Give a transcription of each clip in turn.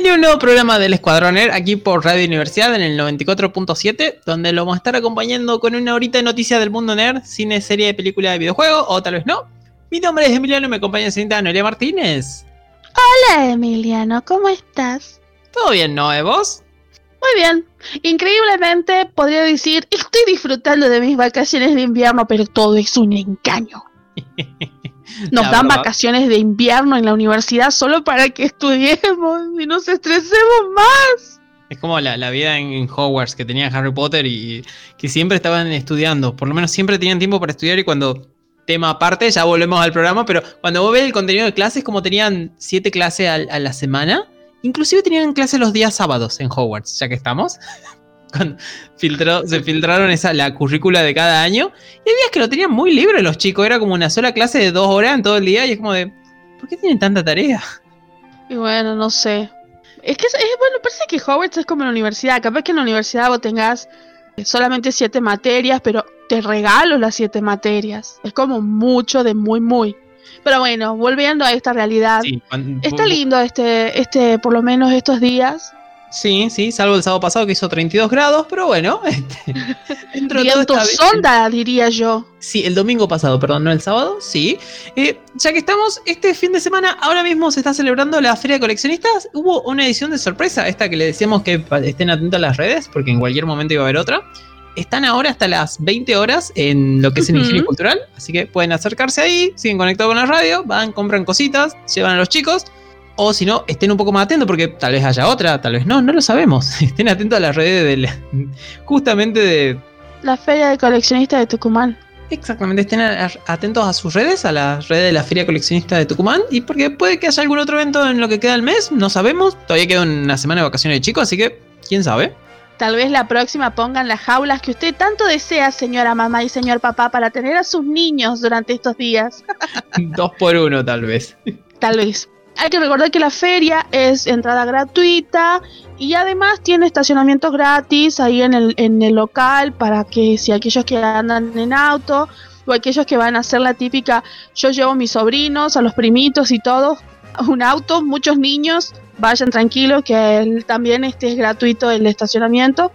Bienvenido a un nuevo programa del Escuadroner aquí por Radio Universidad en el 94.7, donde lo vamos a estar acompañando con una horita de noticias del mundo nerd, cine, serie, película de videojuego o tal vez no. Mi nombre es Emiliano y me acompaña la señorita Noelia Martínez. Hola Emiliano, ¿cómo estás? ¿Todo bien, no? ¿Eh, vos? Muy bien. Increíblemente podría decir, estoy disfrutando de mis vacaciones de invierno, pero todo es un engaño. Nos La dan verdad. vacaciones de invierno en la universidad solo para que estudiemos y nos estresemos más. Es como la, la vida en, en Hogwarts que tenía Harry Potter y que siempre estaban estudiando. Por lo menos siempre tenían tiempo para estudiar y cuando tema aparte, ya volvemos al programa, pero cuando vos ves el contenido de clases, como tenían siete clases al- a, la semana, inclusive tenían clases los días sábados en Hogwarts, ya que estamos. Filtró- se filtraron esa, la currícula de cada año. Y hay días que lo tenían muy libre los chicos. Era como una sola clase de dos horas en todo el día. Y es como de, ¿por qué tienen tanta tarea? Y bueno, no sé. Es que es, bueno, parece que Hogwarts es como la universidad. Capaz que en la universidad vos tengas solamente siete materias, pero te regalo las siete materias. Es como mucho de muy, muy. Pero bueno, volviendo a esta realidad. Sí, Está lindo este, este, por lo menos estos días. Sí, sí, salvo el sábado pasado que hizo 32 grados, pero bueno, este, dentro de todo sonda, diría yo. Sí, el domingo pasado, perdón, no el sábado, sí. Eh, ya que estamos, este fin de semana, ahora mismo se está celebrando la Feria de Coleccionistas. Hubo una edición de sorpresa, esta que le decíamos que estén atentos a las redes, porque en cualquier momento iba a haber otra. Están ahora hasta las 20 horas en lo que es el. Ingenio Cultural, así que pueden acercarse ahí, siguen conectados con la radio, van, compran cositas, llevan a los chicos. O si no, estén un poco más atentos porque tal vez haya otra, tal vez no, no lo sabemos. Estén atentos a las redes del, justamente de, La feria de coleccionistas de Tucumán. Exactamente, estén atentos a sus redes, a las redes de la Feria Coleccionista de Tucumán, y porque puede que haya algún otro evento en lo que queda el mes, no sabemos, todavía queda una semana de vacaciones de chicos, así que quién sabe. Tal vez la próxima pongan las jaulas que usted tanto desea, señora mamá y señor papá, para tener a sus niños durante estos días. Dos por uno tal vez. Tal vez. Hay que recordar que la feria es entrada gratuita y además tiene estacionamientos gratis ahí en el, en el local para que si aquellos que andan en auto o aquellos que van a hacer la típica, yo llevo a mis sobrinos, a los primitos y todo, un auto, muchos niños, vayan tranquilos que también este es gratuito el estacionamiento.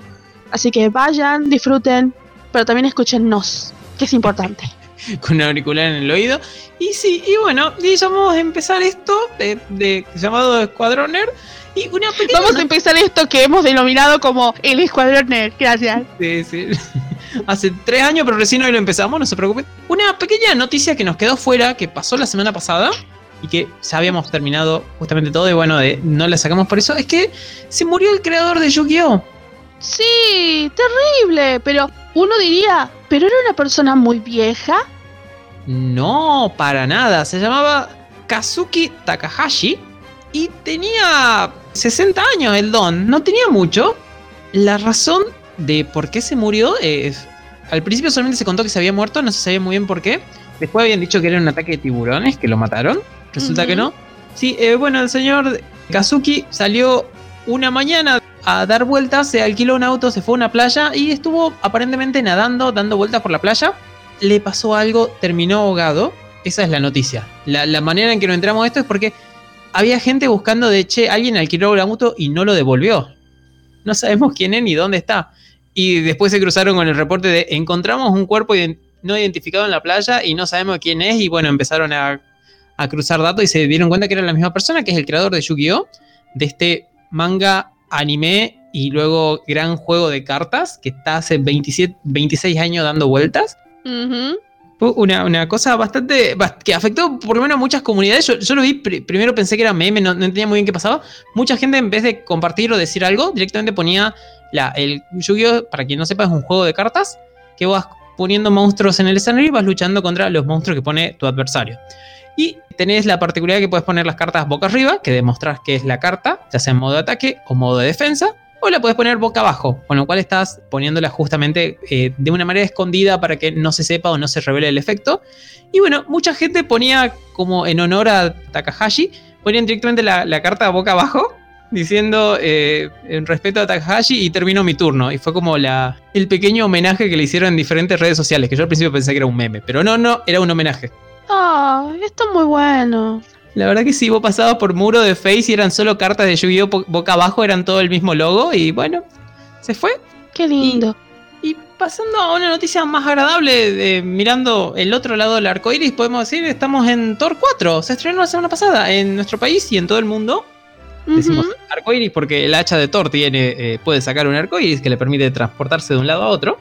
Así que vayan, disfruten, pero también escúchennos, que es importante. Con un auricular en el oído. Y sí, y bueno, y vamos a empezar esto de, de- llamado Escuadroner. Y una pequeña Vamos a empezar esto que hemos denominado como el Escuadrón Nerd. Gracias. Sí, sí. Hace tres años, pero recién hoy lo empezamos, no se preocupen. Una pequeña noticia que nos quedó fuera, que pasó la semana pasada y que ya habíamos terminado justamente todo y bueno, de- no la sacamos por eso, es que se murió el creador de Yu-Gi-Oh! Sí, terrible, pero uno diría, pero era una persona muy vieja. No, para nada. Se llamaba Kazuki Takahashi y tenía 60 años el don. No tenía mucho. La razón de por qué se murió es... Al principio solamente se contó que se había muerto, no se sabía muy bien por qué. Después habían dicho que era un ataque de tiburones, que lo mataron. Resulta que no. Sí, eh, bueno, el señor Kazuki salió una mañana a dar vueltas, se alquiló un auto, se fue a una playa y estuvo aparentemente nadando, dando vueltas por la playa. Le pasó algo, terminó ahogado. Esa es la noticia. La, la manera en que nos entramos a esto es porque había gente buscando de, che, alguien alquiló la moto y no lo devolvió. No sabemos quién es ni dónde está. Y después se cruzaron con el reporte de, encontramos un cuerpo no identificado en la playa y no sabemos quién es. Y bueno, empezaron a, a cruzar datos y se dieron cuenta que era la misma persona, que es el creador de Yu-Gi-Oh! De este manga, anime y luego gran juego de cartas que está hace 27, 26 años dando vueltas. Fue una, una cosa bastante. bast- que afectó por lo menos a muchas comunidades. Yo, yo lo vi, pri- primero pensé que era meme, no, no entendía muy bien qué pasaba. Mucha gente, en vez de compartir o decir algo, directamente ponía la, el Yu-Gi-Oh! Para quien no sepa, es un juego de cartas que vos poniendo monstruos en el escenario y vas luchando contra los monstruos que pone tu adversario. Y tenés la particularidad que puedes poner las cartas boca arriba, que demostrás que es la carta, ya sea en modo de ataque o modo de defensa, o la puedes poner boca abajo, con lo cual estás poniéndola justamente eh, de una manera escondida para que no se sepa o no se revele el efecto. Y bueno, mucha gente ponía como en honor a Takahashi, ponían directamente la, la carta boca abajo, diciendo eh, en respeto a Takahashi y terminó mi turno. Y fue como la, el pequeño homenaje que le hicieron en diferentes redes sociales, que yo al principio pensé que era un meme, pero no, no, era un homenaje. Ah, esto es muy bueno. La verdad que sí, vos pasabas por muro de Face y eran solo cartas de Yu-Gi-Oh! boca abajo, eran todo el mismo logo y bueno, se fue. Qué lindo. Y, pasando a una noticia más agradable, de, mirando el otro lado del arco iris, podemos decir, estamos en Thor 4. Se estrenó la semana pasada en nuestro país y en todo el mundo. Decimos arco iris porque el hacha de Thor tiene, eh, puede sacar un arco iris que le permite transportarse de un lado a otro.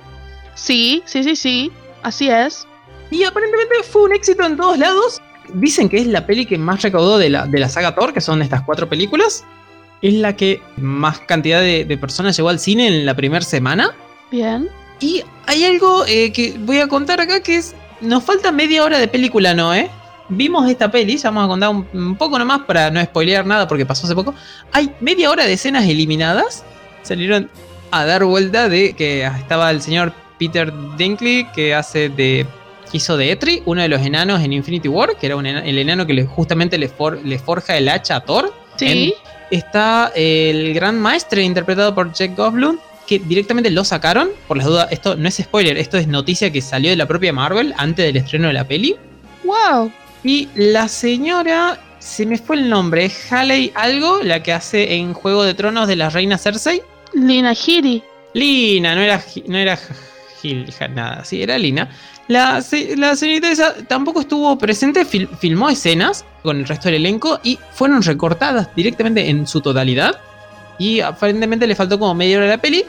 Sí, sí, sí, sí. Así es. Y aparentemente fue un éxito en todos lados. Dicen que es la peli que más recaudó de la, de la saga Thor, que son estas cuatro películas. Es la que más cantidad de, de personas llegó al cine en la primera semana. Bien. Y hay algo eh, que voy a contar acá que es. Nos falta media hora de película, ¿no? Eh? Vimos esta peli, ya vamos a contar un, un, poco nomás para no spoilear nada porque pasó hace poco. Hay media hora de escenas eliminadas. Salieron a dar vuelta de que estaba el señor Peter Dinkley que hace de hizo de Etri, uno de los enanos en Infinity War, que era un enano, el enano que le, justamente le, for, le, forja el hacha a Thor. Sí. En, está el gran maestre interpretado por Jack Goldblum, que directamente lo sacaron. Por las dudas, esto no es spoiler, esto es noticia que salió de la propia Marvel antes del estreno de la peli. ¡Wow! Y la señora, se me fue el nombre, Haley algo, la que hace en Juego de Tronos de la reina Cersei. Lina Giri. Lina, no era, no era Gil, nada, sí, era Lina. La, la, señorita esa tampoco estuvo presente, fil, filmó escenas con el resto del elenco y fueron recortadas directamente en su totalidad. Y aparentemente le faltó como media hora de la peli.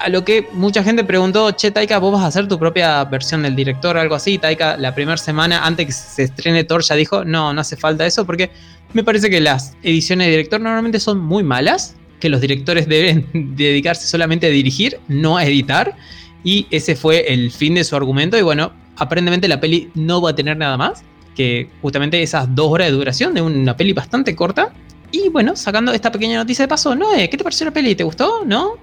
A lo que mucha gente preguntó, che, Taika, ¿vos vas a hacer tu propia versión del director o algo así? Taika, la primera semana antes que se estrene Thor, ya dijo, no, no hace falta eso porque me parece que las ediciones de director normalmente son muy malas, que los directores deben dedicarse solamente a dirigir, no a editar. Y ese fue el fin de su argumento. Y bueno, aparentemente la peli no va a tener nada más que justamente esas dos horas de duración de una peli bastante corta. Y bueno, sacando esta pequeña noticia de paso, Noé, ¿qué te pareció la peli? ¿Te gustó? ¿No?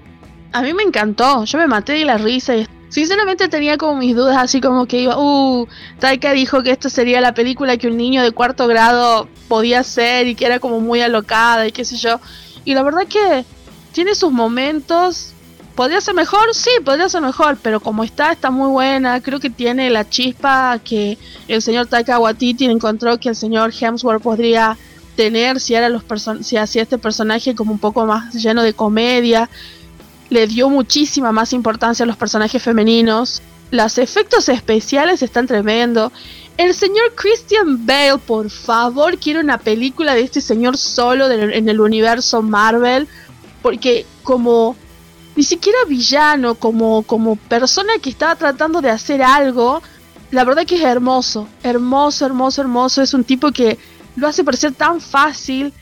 A mí me encantó. Yo me maté de la risa y sinceramente tenía como mis dudas así como que iba, uh, Taika dijo que esto sería la película que un niño de cuarto grado podía hacer y que era como muy alocada y qué sé yo. Y la verdad que tiene sus momentos ¿Podría ser mejor? Sí, podría ser mejor, pero como está, está muy buena. Creo que tiene la chispa que el señor Taika Waititi encontró que el señor Hemsworth podría tener si, era los si hacía este personaje como un poco más lleno de comedia. Le dio muchísima más importancia a los personajes femeninos. Los efectos especiales están tremendo. El señor Christian Bale, por favor, quiero una película de este señor solo en el universo Marvel. Porque como ni siquiera villano, como, como persona que estaba tratando de hacer algo, la verdad que es hermoso, hermoso, hermoso, hermoso. Es un tipo que lo hace parecer tan fácil.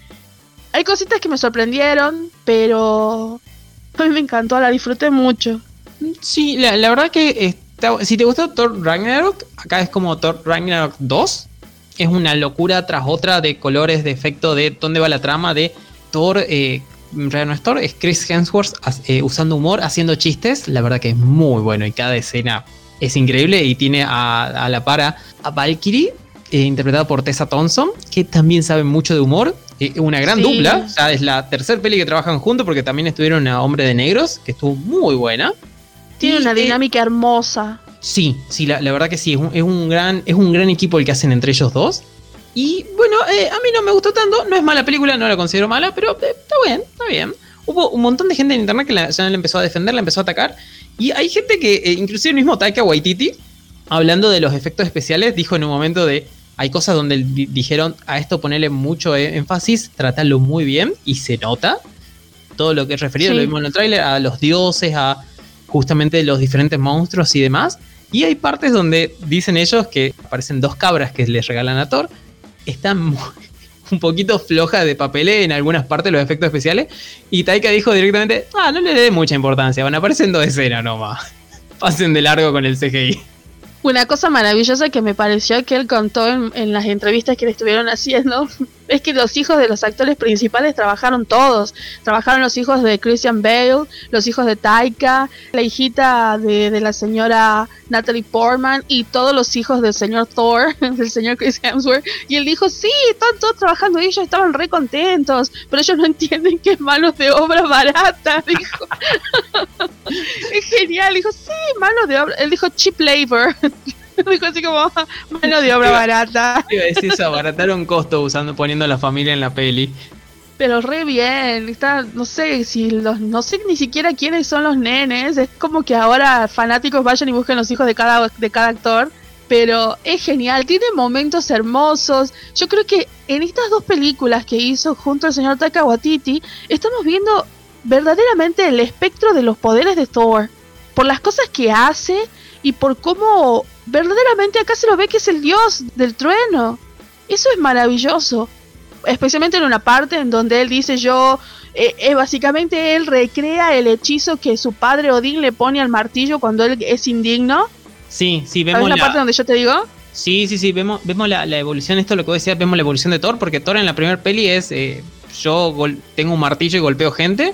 Hay cositas que me sorprendieron, pero a mí me encantó, la disfruté mucho. Sí, la, verdad que si te gustó Thor Ragnarok, acá es como Thor Ragnarok 2. Es una locura tras otra de colores, de efecto, de dónde va la trama, de Thor eh, Real Store es Chris Hemsworth eh, usando humor, haciendo chistes. La verdad que es muy bueno y cada escena es increíble. Y tiene a, a la para a Valkyrie, eh, interpretada por Tessa Thompson, que también sabe mucho de humor. Eh, una gran sí. dupla. Ya es la tercera peli que trabajan juntos porque también estuvieron a Hombre de Negros, que estuvo muy buena. Tiene y, una dinámica eh, hermosa. Sí, sí, la, la, verdad que sí. Es un, es un, gran, es un gran equipo el que hacen entre ellos dos. Y bueno, eh, a mí no me gustó tanto. No es mala película, no la considero mala, pero eh, está bien, está bien. Hubo un montón de gente en internet que la, ya la empezó a defender, la empezó a atacar. Y hay gente que, eh, inclusive el mismo Taika Waititi, hablando de los efectos especiales, dijo en un momento de. Hay cosas donde di dijeron a esto ponerle mucho énfasis, tratarlo muy bien y se nota. Todo lo que es referido, sí. lo vimos en el tráiler, a los dioses, a justamente los diferentes monstruos y demás. Y hay partes donde dicen ellos que aparecen dos cabras que les regalan a Thor está un poquito floja de papelé en algunas partes los efectos especiales. Y Taika dijo directamente, ah, no le dé mucha importancia, van apareciendo de escena nomás. Pasen de largo con el CGI. Una cosa maravillosa que me pareció que él contó en, las entrevistas que le estuvieron haciendo es que los hijos de los actores principales trabajaron todos. Trabajaron los hijos de Christian Bale, los hijos de Taika, la hijita de, la señora Natalie Portman y todos los hijos del señor Thor, del señor Chris Hemsworth. Y él dijo, sí, están todos trabajando y ellos estaban re contentos, pero ellos no entienden que es manos de obra barata, dijo. es genial, dijo, sí, manos de obra. Él dijo cheap labor. Dijo así como mano de obra barata. Iba a decir eso, abarataron costo usando, poniendo a la familia en la peli. Pero re bien, está, no sé si los, no sé ni siquiera quiénes son los nenes, es como que ahora fanáticos vayan y busquen los hijos de cada, de cada actor, pero es genial, tiene momentos hermosos. Yo creo que en estas dos películas que hizo junto al señor Taika Waititi, estamos viendo verdaderamente el espectro de los poderes de Thor, por las cosas que hace y por cómo verdaderamente acá se lo ve que es el dios del trueno. Eso es maravilloso. Especialmente en una parte en donde él dice yo, eh, eh, básicamente él recrea el hechizo que su padre Odín le pone al martillo cuando él es indigno. Sí, sí, vemos la parte donde yo te digo? Sí, sí, sí, vemos, vemos la, evolución, esto es lo que vos decías, vemos la evolución de Thor, porque Thor en la primera peli es, eh, yo tengo un martillo y golpeo gente,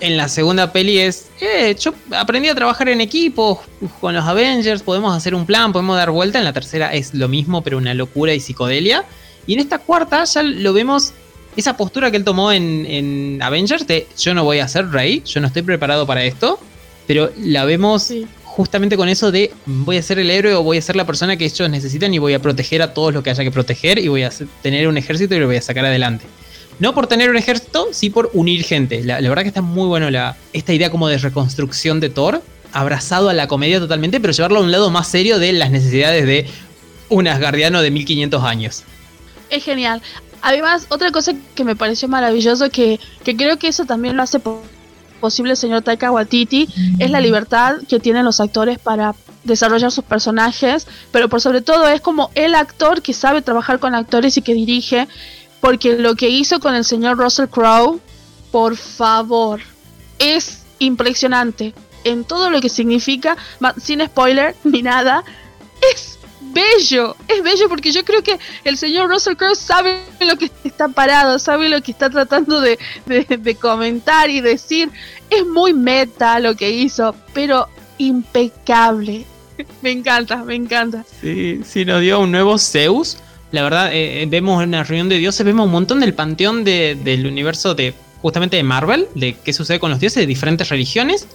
en la segunda peli es, eh, yo aprendí a trabajar en equipo con los Avengers, podemos hacer un plan, podemos dar vuelta. En la tercera es lo mismo, pero una locura y psicodelia. Y en esta cuarta ya lo vemos, esa postura que él tomó en, Avengers de yo no voy a ser rey, yo no estoy preparado para esto, pero la vemos justamente con eso de voy a ser el héroe o voy a ser la persona que ellos necesitan y voy a proteger a todos los que haya que proteger y voy a tener un ejército y lo voy a sacar adelante. No por tener un ejército, sí por unir gente. La, verdad que está muy bueno la, esta idea como de reconstrucción de Thor, abrazado a la comedia totalmente, pero llevarlo a un lado más serio de las necesidades de un asgardiano de 1500 años. Es genial. Además, otra cosa que me pareció maravilloso, que, que creo que eso también lo hace posible el señor Taika Waititi, es la libertad que tienen los actores para desarrollar sus personajes, pero por sobre todo es como el actor que sabe trabajar con actores y que dirige porque lo que hizo con el señor Russell Crowe, por favor, es impresionante en todo lo que significa, sin spoiler ni nada, es bello, es bello porque yo creo que el señor Russell Crowe sabe lo que está parado, sabe lo que está tratando de, de comentar y decir. Es muy meta lo que hizo, pero impecable. Me encanta, me encanta. Sí, sí, nos dio un nuevo Zeus la verdad, eh, eh, vemos en la reunión de dioses, vemos un montón del panteón del universo de justamente de Marvel, de qué sucede con los dioses de diferentes religiones.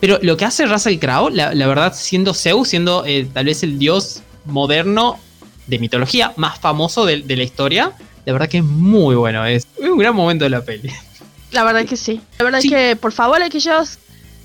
Pero lo que hace Russell Crowe, la, verdad, siendo Zeus, siendo eh, tal vez el dios moderno de mitología más famoso de, de, la historia, la verdad que es muy bueno. Es un gran momento de la peli. La verdad que sí. La verdad es que, por favor, aquellos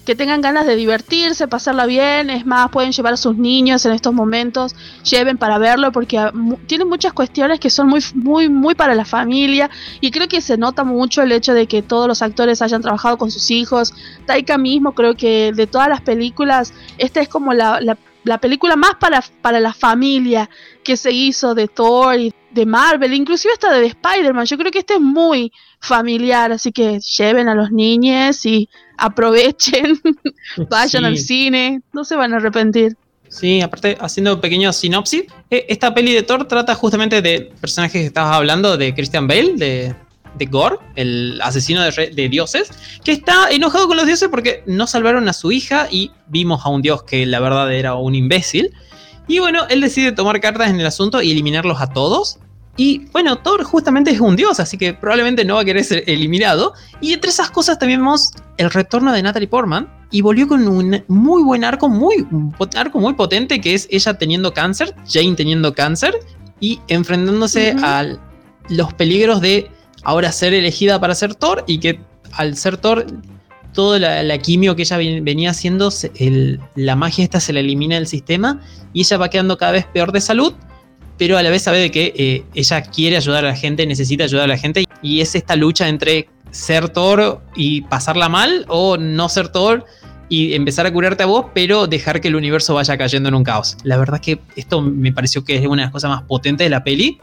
que tengan ganas de divertirse, pasarla bien, es más, pueden llevar a sus niños en estos momentos, lleven para verlo porque ah, tiene muchas cuestiones que son muy, muy, muy para la familia y creo que se nota mucho el hecho de que todos los actores hayan trabajado con sus hijos. Taika mismo creo que de todas las películas, esta es como la, la película más para, para la familia que se hizo de Thor y de Marvel, inclusive hasta de Spider-Man. Yo creo que este es muy familiar, así que lleven a los niños y aprovechen, vayan al cine, no se van a arrepentir. Sí, aparte, haciendo un pequeño sinopsis, e, esta peli de Thor trata justamente de personajes que estabas hablando, de Christian Bale, de, de Gore, el asesino de, de, dioses, que está enojado con los dioses porque no salvaron a su hija y vimos a un dios que la verdad era un imbécil. Y bueno, él decide tomar cartas en el asunto y eliminarlos a todos. Y bueno, Thor justamente es un dios, así que probablemente no va a querer ser eliminado. Y entre esas cosas también vemos el retorno de Natalie Portman. Y volvió con un muy buen arco, muy, un arco muy potente, que es ella teniendo cáncer, Jane teniendo cáncer, y enfrentándose a los peligros de ahora ser elegida para ser Thor y que al ser Thor toda la, quimio que ella venía haciendo, la magia esta se la elimina del sistema y ella va quedando cada vez peor de salud, pero a la vez sabe de que eh, ella quiere ayudar a la gente, necesita ayudar a la gente y es esta lucha entre ser Thor y pasarla mal o no ser Thor y empezar a curarte a vos, pero dejar que el universo vaya cayendo en un caos. La verdad que esto me pareció que es una de las cosas más potentes de la peli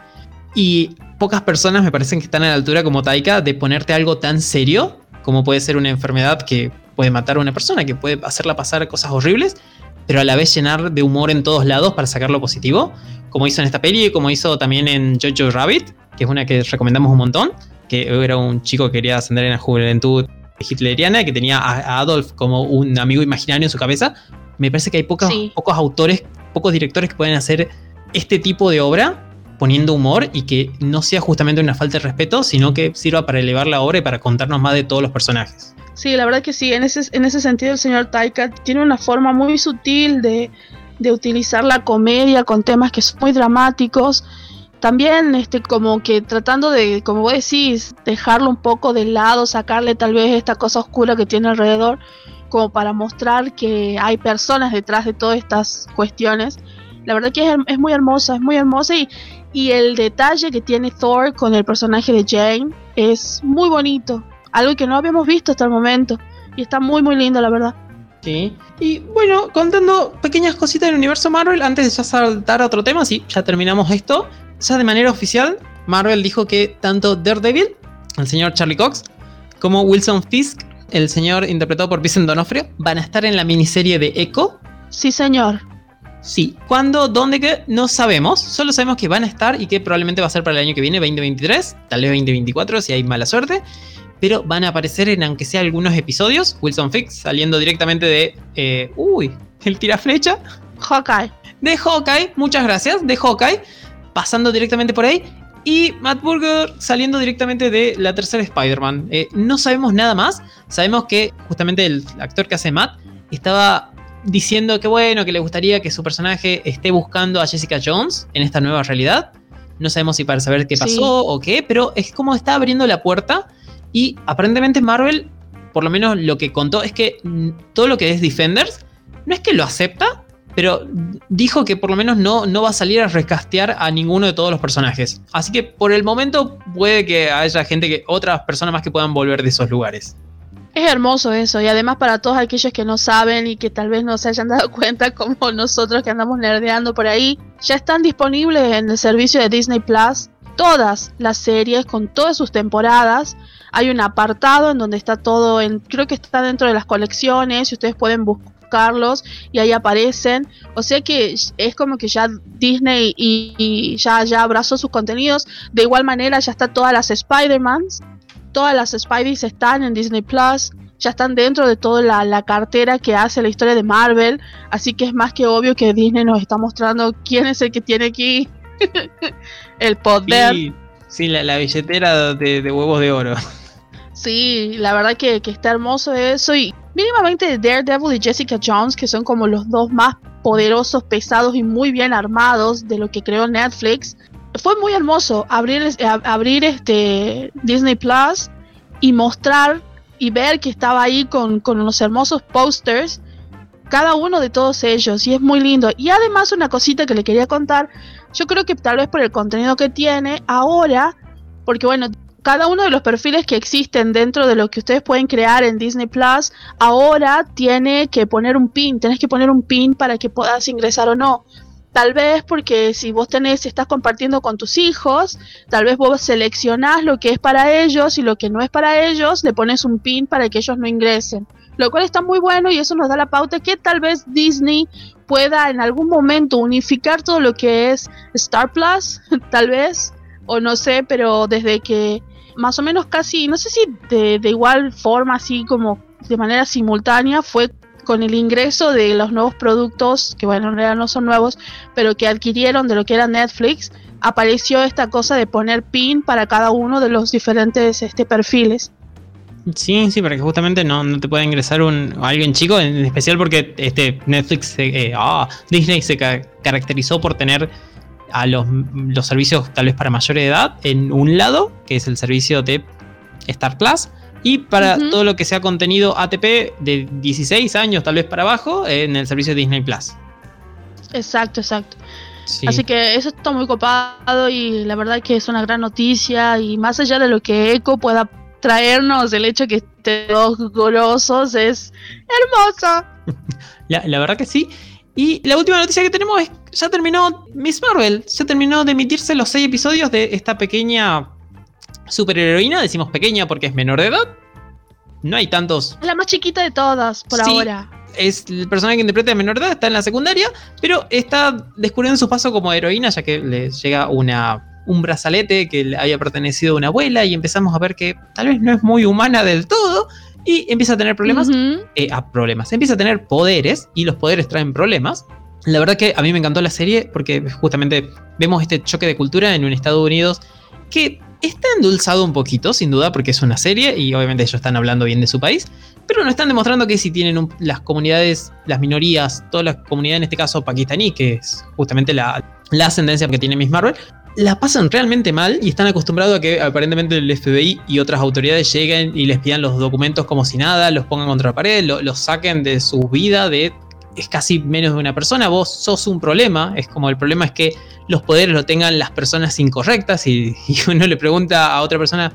y pocas personas me parecen que están a la altura como Taika de ponerte algo tan serio como puede ser una enfermedad que puede matar a una persona, que puede hacerla pasar cosas horribles, pero a la vez llenar de humor en todos lados para sacar lo positivo, como hizo en esta peli y como hizo también en Jojo Rabbit, que es una que recomendamos un montón, que era un chico que quería ascender en la juventud hitleriana, que tenía a Adolf como un amigo imaginario en su cabeza. Me parece que hay pocos, pocos autores, pocos directores que pueden hacer este tipo de obra poniendo humor y que no sea justamente una falta de respeto, sino que sirva para elevar la obra y para contarnos más de todos los personajes. Sí, la verdad que sí, en ese, en ese sentido el señor Taika tiene una forma muy sutil de, de utilizar la comedia con temas que son muy dramáticos. También este como que tratando de, como vos decís, dejarlo un poco de lado, sacarle tal vez esta cosa oscura que tiene alrededor, como para mostrar que hay personas detrás de todas estas cuestiones. La verdad que es, muy hermosa, es muy hermosa y, y el detalle que tiene Thor con el personaje de Jane es muy bonito algo que no habíamos visto hasta el momento. Y está muy, muy lindo, la verdad. Sí. Y bueno, contando pequeñas cositas del universo Marvel, antes de ya saltar a otro tema, sí, ya terminamos esto. Ya de manera oficial, Marvel dijo que tanto Daredevil, el señor Charlie Cox, como Wilson Fisk, el señor interpretado por Vincent Donofrio, van a estar en la miniserie de Echo. Sí, señor. Sí. ¿Cuándo? ¿Dónde? ¿Qué? No sabemos. Solo sabemos que van a estar y que probablemente va a ser para el año que viene, 2023, tal vez 2024, si hay mala suerte pero van a aparecer en aunque sea algunos episodios. Wilson Fix saliendo directamente de. Eh, uy, el tiraflecha. Hawkeye. De Hawkeye, muchas gracias, de Hawkeye. Pasando directamente por ahí. Y Matt Burger saliendo directamente de la tercera Spider-Man. Eh, no sabemos nada más. Sabemos que justamente el actor que hace Matt estaba diciendo que bueno, que le gustaría que su personaje esté buscando a Jessica Jones en esta nueva realidad. No sabemos si para saber qué pasó o qué, pero es como está abriendo la puerta y aparentemente Marvel, por lo menos lo que contó, es que todo lo que es Defenders, no es que lo acepta, pero dijo que por lo menos no, no va a salir a recastear a ninguno de todos los personajes. Así que por el momento puede que haya gente que, otras personas más que puedan volver de esos lugares. Es hermoso eso, y además para todos aquellos que no saben y que tal vez no se hayan dado cuenta, como nosotros que andamos nerdeando por ahí, ya están disponibles en el servicio de Disney Plus todas las series con todas sus temporadas. Hay un apartado en donde está todo, en, creo que está dentro de las colecciones y ustedes pueden buscarlos y ahí aparecen. O sea que es como que ya Disney y, ya, ya abrazó sus contenidos. De igual manera ya está todas las Spider-Mans. Todas las Spideys están en Disney Plus ya están dentro de toda la, la, cartera que hace la historia de Marvel, así que es más que obvio que Disney nos está mostrando quién es el que tiene aquí el poder. Sí, la, billetera de, huevos de oro. Sí, la verdad que, está hermoso eso. Y mínimamente Daredevil y Jessica Jones, que son como los dos más poderosos, pesados y muy bien armados de lo que creó Netflix. Fue muy hermoso abrir, abrir este Disney Plus y mostrar y ver que estaba ahí con, con los hermosos posters cada uno de todos ellos y es muy lindo. Y además una cosita que le quería contar, yo creo que tal vez por el contenido que tiene ahora, porque bueno, cada uno de los perfiles que existen dentro de lo que ustedes pueden crear en Disney Plus, ahora tiene que poner un pin, tenés que poner un pin para que puedas ingresar o no. Tal vez porque si vos tenés, si estás compartiendo con tus hijos, tal vez vos seleccionás lo que es para ellos y lo que no es para ellos, le pones un pin para que ellos no ingresen lo cual está muy bueno y eso nos da la pauta que tal vez Disney pueda en algún momento unificar todo lo que es Star Plus, tal vez, o no sé, pero desde que más o menos casi, no sé si de, igual forma, así como de manera simultánea, fue con el ingreso de los nuevos productos, que bueno, en realidad no son nuevos, pero que adquirieron de lo que era Netflix, apareció esta cosa de poner pin para cada uno de los diferentes este, perfiles. Sí, sí, para que justamente no, no te pueda ingresar un, alguien chico, en especial porque este Netflix, eh, ah, Disney se caracterizó por tener a los, los, servicios tal vez para mayor edad en un lado, que es el servicio de Star Plus, y para todo lo que sea contenido ATP de 16 años tal vez para abajo en el servicio de Disney Plus. Exacto, exacto. Así que eso está muy copado y la verdad que es una gran noticia y más allá de lo que Echo pueda traernos el hecho que estén dos golosos es hermoso. La, verdad que sí. Y la última noticia que tenemos es, ya terminó Miss Marvel, ya terminó de emitirse los seis episodios de esta pequeña superheroína, decimos pequeña porque es menor de edad. No hay tantos. La más chiquita de todas, por ahora. es el personaje que interpreta de menor edad, está en la secundaria, pero está descubriendo su paso como heroína, ya que le llega una, un brazalete que le había pertenecido a una abuela y empezamos a ver que tal vez no es muy humana del todo y empieza a tener problemas, eh, a problemas, empieza a tener poderes y los poderes traen problemas. La verdad que a mí me encantó la serie porque justamente vemos este choque de cultura en un Estados Unidos que está endulzado un poquito, sin duda, porque es una serie y obviamente ellos están hablando bien de su país, pero nos están demostrando que si tienen las comunidades, las minorías, toda la comunidad en este caso pakistaní, que es justamente la, la ascendencia que tiene Miss Marvel, la pasan realmente mal y están acostumbrados a que aparentemente el FBI y otras autoridades lleguen y les pidan los documentos como si nada, los pongan contra la pared, los saquen de su vida, de es casi menos de una persona, vos sos un problema, es como el problema es que los poderes lo tengan las personas incorrectas y, uno le pregunta a otra persona,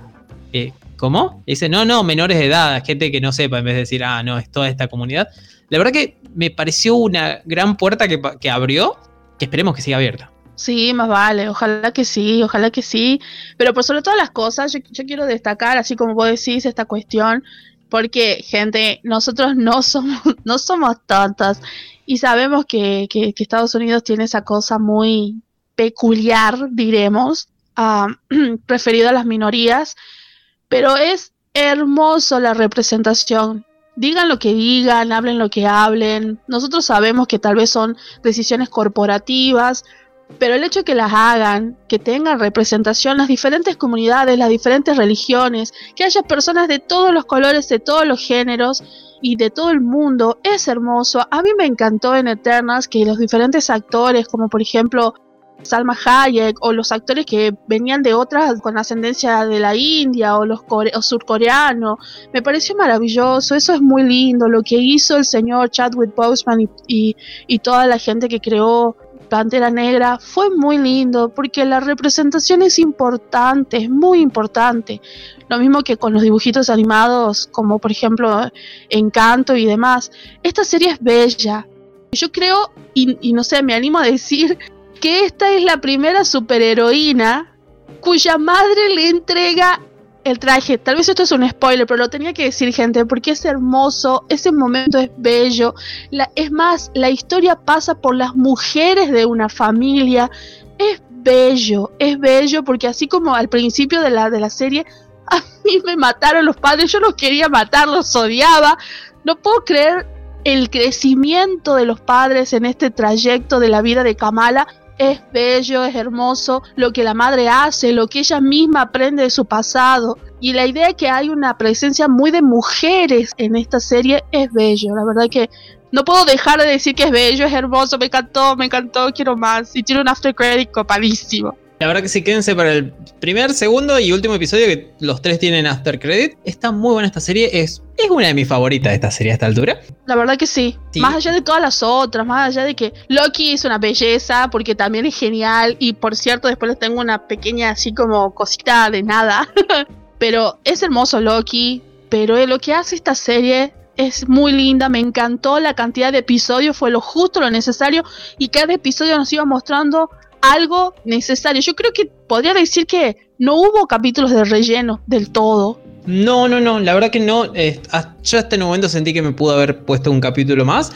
eh, ¿cómo? Y dice, no, no, menores de edad, gente que no sepa, en vez de decir, ah, no, es toda esta comunidad. La verdad que me pareció una gran puerta que, abrió, que esperemos que siga abierta. Sí, más vale, ojalá que sí, ojalá que sí. Pero por sobre todas las cosas, yo, quiero destacar, así como vos decís, esta cuestión, porque, gente, nosotros no somos, no somos tontas y sabemos que, que, Estados Unidos tiene esa cosa muy peculiar, diremos, uh, a las minorías, pero es hermoso la representación. Digan lo que digan, hablen lo que hablen. Nosotros sabemos que tal vez son decisiones corporativas, pero el hecho de que las hagan, que tengan representación las diferentes comunidades, las diferentes religiones, que haya personas de todos los colores, de todos los géneros y de todo el mundo, es hermoso. A mí me encantó en Eternals que los diferentes actores, como por ejemplo Salma Hayek o los actores que venían de otras con ascendencia de la India o los surcoreanos. Me pareció maravilloso, eso es muy lindo, lo que hizo el señor Chadwick Boseman y toda la gente que creó Pantera Negra fue muy lindo porque la representación es importante, es muy importante. Lo mismo que con los dibujitos animados, como por ejemplo Encanto y demás. Esta serie es bella. Yo creo, y, y no sé, me animo a decir que esta es la primera superheroína cuya madre le entrega el traje. Tal vez esto es un spoiler, pero lo tenía que decir, gente, porque es hermoso, ese momento es bello. es más, la historia pasa por las mujeres de una familia. Es bello, es bello, porque así como al principio de la, de la serie, a mí me mataron los padres, yo los quería matar, los odiaba. No puedo creer el crecimiento de los padres en este trayecto de la vida de Kamala es bello, es hermoso lo que la madre hace, lo que ella misma aprende de su pasado. Y la idea de que hay una presencia muy de mujeres en esta serie es bello. La verdad que no puedo dejar de decir que es bello, es hermoso, me encantó, me encantó, quiero más. Y tiene un after credit copadísimo. La verdad que sí, quédense para el primer, segundo y último episodio, que los tres tienen after credit. Está muy buena esta serie, es, es una de mis favoritas de esta serie a esta altura. La verdad que sí. Más allá de todas las otras, más allá de que Loki es una belleza, porque también es genial. Y por cierto, después les tengo una pequeña así como cosita de nada. pero es hermoso Loki. Pero lo que hace esta serie es muy linda, me encantó la cantidad de episodios, fue lo justo, lo necesario y cada episodio nos iba mostrando algo necesario. Yo creo que podría decir que no hubo capítulos de relleno del todo. No, no, no, la verdad que no. Eh, yo hasta el momento sentí que me pudo haber puesto un capítulo más.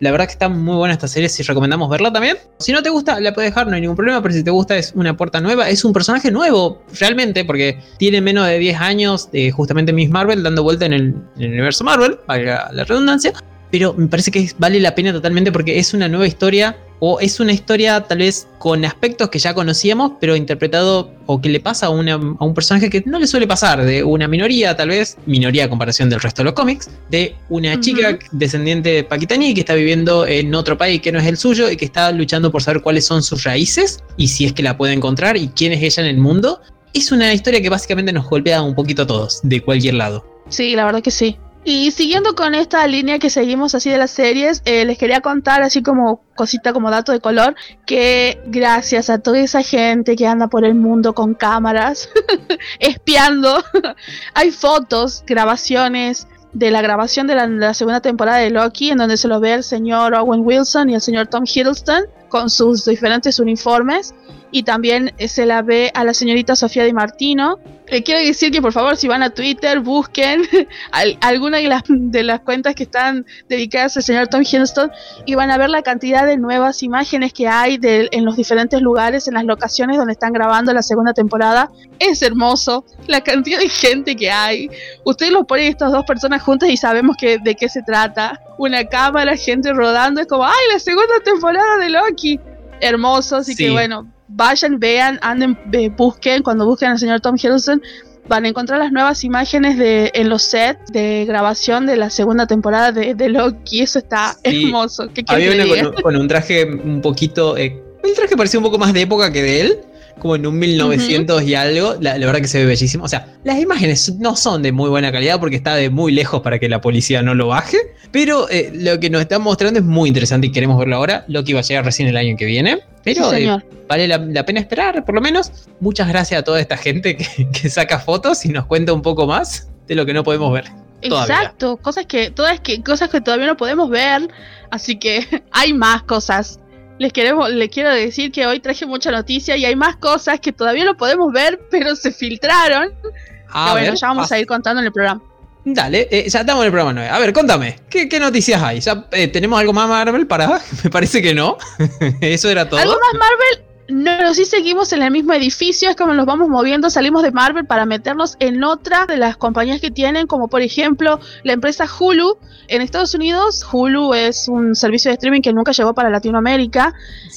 La verdad que está muy buena esta serie, si recomendamos verla también. Si no te gusta, la puedes dejar, no hay ningún problema, pero si te gusta es una puerta nueva, es un personaje nuevo, realmente, porque tiene menos de 10 años, de justamente Miss Marvel, dando vuelta en el, en el universo Marvel, valga la redundancia, pero me parece que vale la pena totalmente porque es una nueva historia o es una historia tal vez con aspectos que ya conocíamos, pero interpretado o que le pasa a, un personaje que no le suele pasar, de una minoría tal vez, minoría a comparación del resto de los cómics, de una chica descendiente de pakistaní que está viviendo en otro país que no es el suyo y que está luchando por saber cuáles son sus raíces y si es que la puede encontrar y quién es ella en el mundo. Es una historia que básicamente nos golpea un poquito a todos, de cualquier lado. Sí, la verdad que sí. Y siguiendo con esta línea que seguimos así de las series, eh, les quería contar así como cosita como dato de color, que gracias a toda esa gente que anda por el mundo con cámaras, espiando, hay fotos, grabaciones de la grabación de la, segunda temporada de Loki, en donde se lo ve el señor Owen Wilson y el señor Tom Hiddleston con sus diferentes uniformes. Y también eh, se la ve a la señorita Sofía Di Martino. Le quiero decir que por favor si van a Twitter busquen alguna de las, de las cuentas que están dedicadas al señor Tom Hiddleston y van a ver la cantidad de nuevas imágenes que hay de, en los diferentes lugares, en las locaciones donde están grabando la segunda temporada. Es hermoso la cantidad de gente que hay. Ustedes lo ponen estas dos personas juntas y sabemos que, de qué se trata. Una cámara, gente rodando, es como, ¡ay, la segunda temporada de Loki! Hermoso, así que bueno, vayan, vean, anden, busquen, cuando busquen al señor Tom Hiddleston, van a encontrar las nuevas imágenes de en los sets de grabación de la segunda temporada de, de Loki. Eso está hermoso. Había una con, un traje un poquito. Eh, el traje parecía un poco más de época que de él como en un 1900 y algo. La, verdad que se ve bellísimo. O sea, las imágenes no son de muy buena calidad porque está de muy lejos para que la policía no lo baje. Pero eh, lo que nos está mostrando es muy interesante y queremos verlo ahora. Lo que iba a llegar recién el año que viene. Pero eh, vale la, pena esperar, por lo menos. Muchas gracias a toda esta gente que, saca fotos y nos cuenta un poco más de lo que no podemos ver. Exacto, cosas que, todas que, cosas que todavía no podemos ver. Así que hay más cosas les, queremos, les quiero decir que hoy traje mucha noticia y hay más cosas que todavía no podemos ver, pero se filtraron. A bueno, ya vamos a ir contando en el programa. Dale, eh, ya estamos en el programa 9. A ver, contame, ¿qué, noticias hay? ¿Ya, eh, ¿Tenemos algo más Marvel para...? Me parece que no. Eso era todo. ¿Algo más Marvel? No, sí seguimos en el mismo edificio, es como nos vamos moviendo, salimos de Marvel para meternos en otra de las compañías que tienen, como por ejemplo la empresa Hulu. En Estados Unidos, Hulu es un servicio de streaming que nunca llegó para Latinoamérica,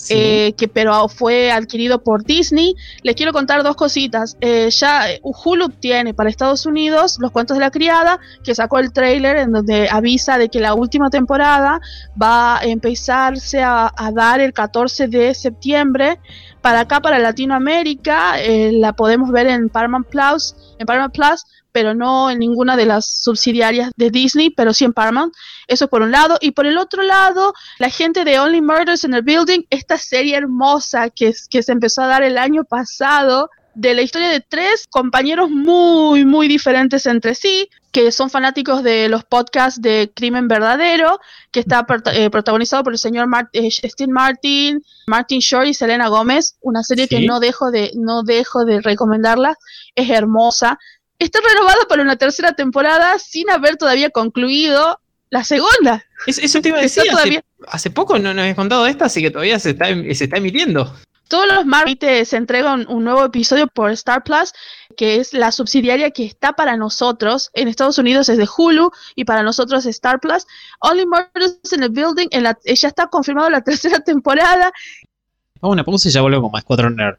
eh, que pero fue adquirido por Disney. Les quiero contar dos cositas. Eh, ya eh, Hulu tiene para Estados Unidos Los Cuentos de la Criada, que sacó el trailer en donde avisa de que la última temporada va a empezarse a dar el 14 de septiembre para acá, para Latinoamérica, eh, la podemos ver en Paramount Plus, en Paramount Plus, pero no en ninguna de las subsidiarias de Disney, pero sí en Paramount. Eso por un lado. Y por el otro lado, la gente de Only Murders in the Building, esta serie hermosa que, que se empezó a dar el año pasado, de la historia de tres compañeros muy, muy diferentes entre sí, que son fanáticos de los podcasts de Crimen Verdadero, que está eh, protagonizado por el señor eh, Steve Martin, Martin Short y Selena Gómez, una serie que no dejo de, no dejo de recomendarla, es hermosa. Está renovada para una tercera temporada sin haber todavía concluido la segunda. Es, eso te iba a decir, hace, poco no nos habías contado esta, así que todavía se está, se está emitiendo. Todos los martes se entrega un, nuevo episodio por Star Plus, que es la subsidiaria que está para nosotros. En Estados Unidos es de Hulu y para nosotros es Star Plus. Only Murders in the Building, en la, ya está confirmado la tercera temporada. Vamos a una pausa y ya volvemos con más Cuatro Nerd.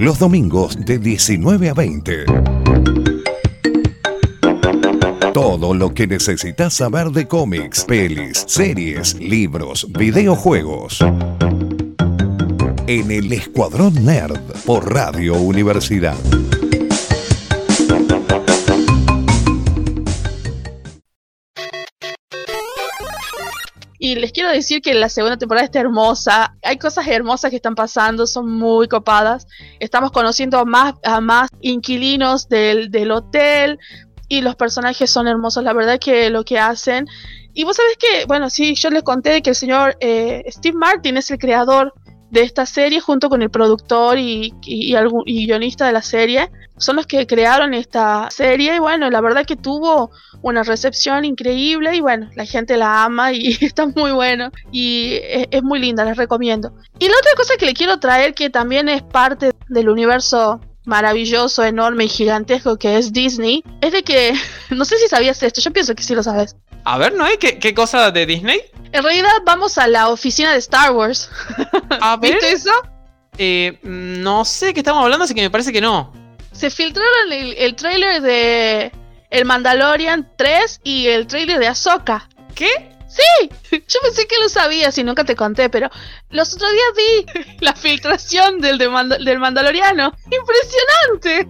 Los domingos de 19 a 20. Todo lo que necesitas saber de cómics, pelis, series, libros, videojuegos en el Escuadrón Nerd por Radio Universidad. Y les quiero decir que la segunda temporada está hermosa. Hay cosas hermosas que están pasando, son muy copadas. Estamos conociendo a más, a más inquilinos del, hotel y los personajes son hermosos. La verdad que lo que hacen. Y vos sabés que, bueno, sí, yo les conté que el señor eh, Steve Martin es el creador de esta serie junto con el productor y, y, y, guionista de la serie. Son los que crearon esta serie y bueno, la verdad que tuvo una recepción increíble y bueno, la gente la ama y está muy bueno y es, muy linda, les recomiendo. Y la otra cosa que le quiero traer que también es parte del universo maravilloso, enorme y gigantesco que es Disney, es de que, no sé si sabías esto, yo pienso que sí lo sabes. A ver, ¿no hay qué, qué cosa de Disney? En realidad vamos a la oficina de Star Wars. ¿Viste eso? Eh, no sé qué estamos hablando, así que me parece que no. Se filtraron el, el trailer de El Mandalorian 3 y el trailer de Ahsoka. ¿Qué? Sí, yo pensé que lo sabías y nunca te conté, pero los otros días vi la filtración del, del Mandaloriano. ¡Impresionante!